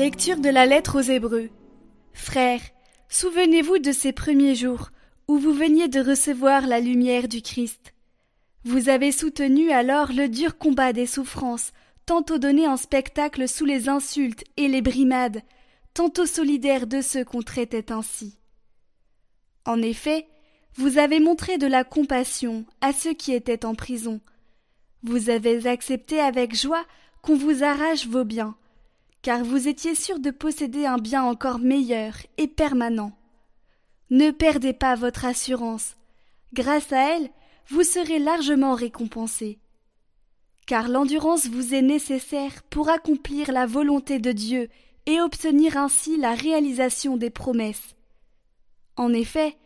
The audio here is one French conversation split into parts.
Lecture de la lettre aux Hébreux. Frères, souvenez-vous de ces premiers jours où vous veniez de recevoir la lumière du Christ. Vous avez soutenu alors le dur combat des souffrances, tantôt donné en spectacle sous les insultes et les brimades, tantôt solidaire de ceux qu'on traitait ainsi. En effet, vous avez montré de la compassion à ceux qui étaient en prison. Vous avez accepté avec joie qu'on vous arrache vos biens, car vous étiez sûr de posséder un bien encore meilleur et permanent. Ne perdez pas votre assurance. Grâce à elle, vous serez largement récompensé. Car l'endurance vous est nécessaire pour accomplir la volonté de Dieu et obtenir ainsi la réalisation des promesses. En effet,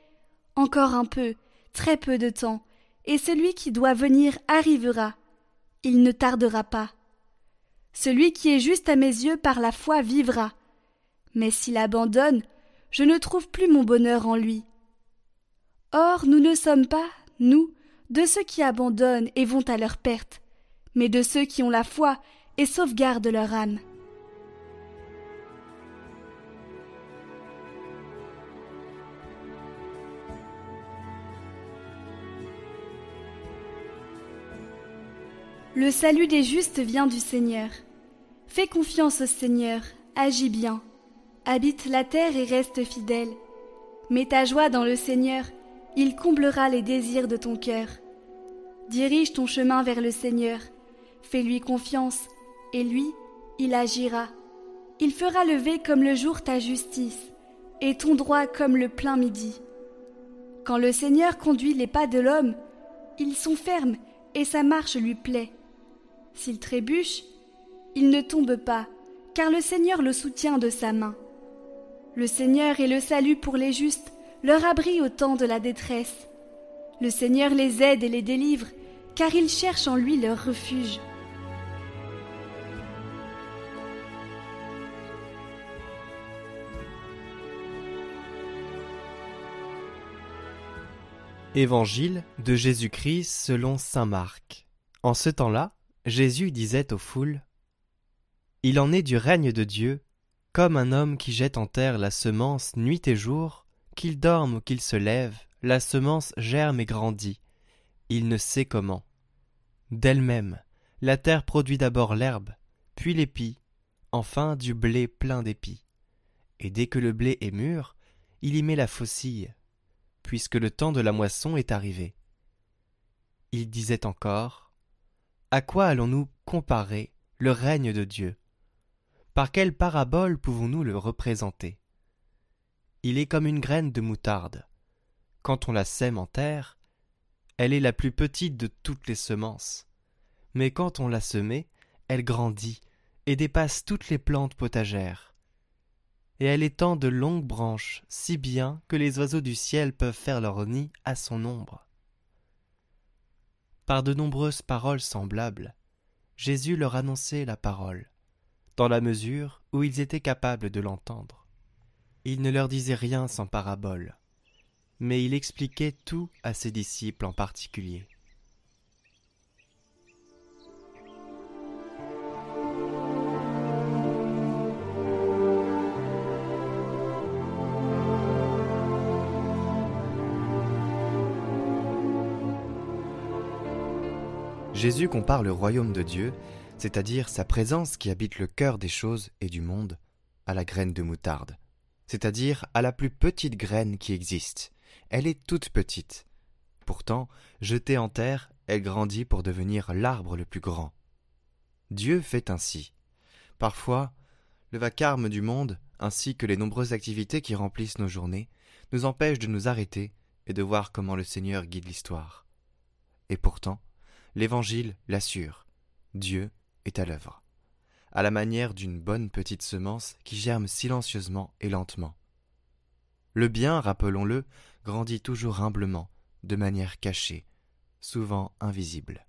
encore un peu, très peu de temps, et celui qui doit venir arrivera. Il ne tardera pas. Celui qui est juste à mes yeux par la foi vivra. Mais s'il abandonne, je ne trouve plus mon bonheur en lui. Or, nous ne sommes pas, nous, de ceux qui abandonnent et vont à leur perte, mais de ceux qui ont la foi et sauvegardent leur âme. Le salut des justes vient du Seigneur. Fais confiance au Seigneur, agis bien. Habite la terre et reste fidèle. Mets ta joie dans le Seigneur, il comblera les désirs de ton cœur. Dirige ton chemin vers le Seigneur, fais-lui confiance, et lui, il agira. Il fera lever comme le jour ta justice, et ton droit comme le plein midi. Quand le Seigneur conduit les pas de l'homme, ils sont fermes et sa marche lui plaît. S'il trébuche, il ne tombe pas, car le Seigneur le soutient de sa main. Le Seigneur est le salut pour les justes, leur abri au temps de la détresse. Le Seigneur les aide et les délivre, car ils cherchent en lui leur refuge. Évangile de Jésus-Christ selon Saint Marc. En ce temps-là, Jésus disait aux foules Il en est du règne de Dieu, comme un homme qui jette en terre la semence nuit et jour, qu'il dorme ou qu'il se lève, la semence germe et grandit. Il ne sait comment. D'elle-même, la terre produit d'abord l'herbe, puis l'épi, enfin du blé plein d'épis. Et dès que le blé est mûr, il y met la faucille, puisque le temps de la moisson est arrivé. Il disait encore à quoi allons-nous comparer le règne de Dieu? Par quelle parabole pouvons-nous le représenter? Il est comme une graine de moutarde. Quand on la sème en terre, elle est la plus petite de toutes les semences. Mais quand on l'a semée, elle grandit et dépasse toutes les plantes potagères. Et elle étend de longues branches si bien que les oiseaux du ciel peuvent faire leur nid à son ombre. Par de nombreuses paroles semblables, Jésus leur annonçait la parole, dans la mesure où ils étaient capables de l'entendre. Il ne leur disait rien sans parabole, mais il expliquait tout à ses disciples en particulier. Jésus compare le royaume de Dieu, c'est-à-dire sa présence qui habite le cœur des choses et du monde, à la graine de moutarde, c'est-à-dire à la plus petite graine qui existe. Elle est toute petite. Pourtant, jetée en terre, elle grandit pour devenir l'arbre le plus grand. Dieu fait ainsi. Parfois, le vacarme du monde, ainsi que les nombreuses activités qui remplissent nos journées, nous empêchent de nous arrêter et de voir comment le Seigneur guide l'histoire. Et pourtant, l'Évangile l'assure. Dieu est à l'œuvre, à la manière d'une bonne petite semence qui germe silencieusement et lentement. Le bien, rappelons-le, grandit toujours humblement, de manière cachée, souvent invisible.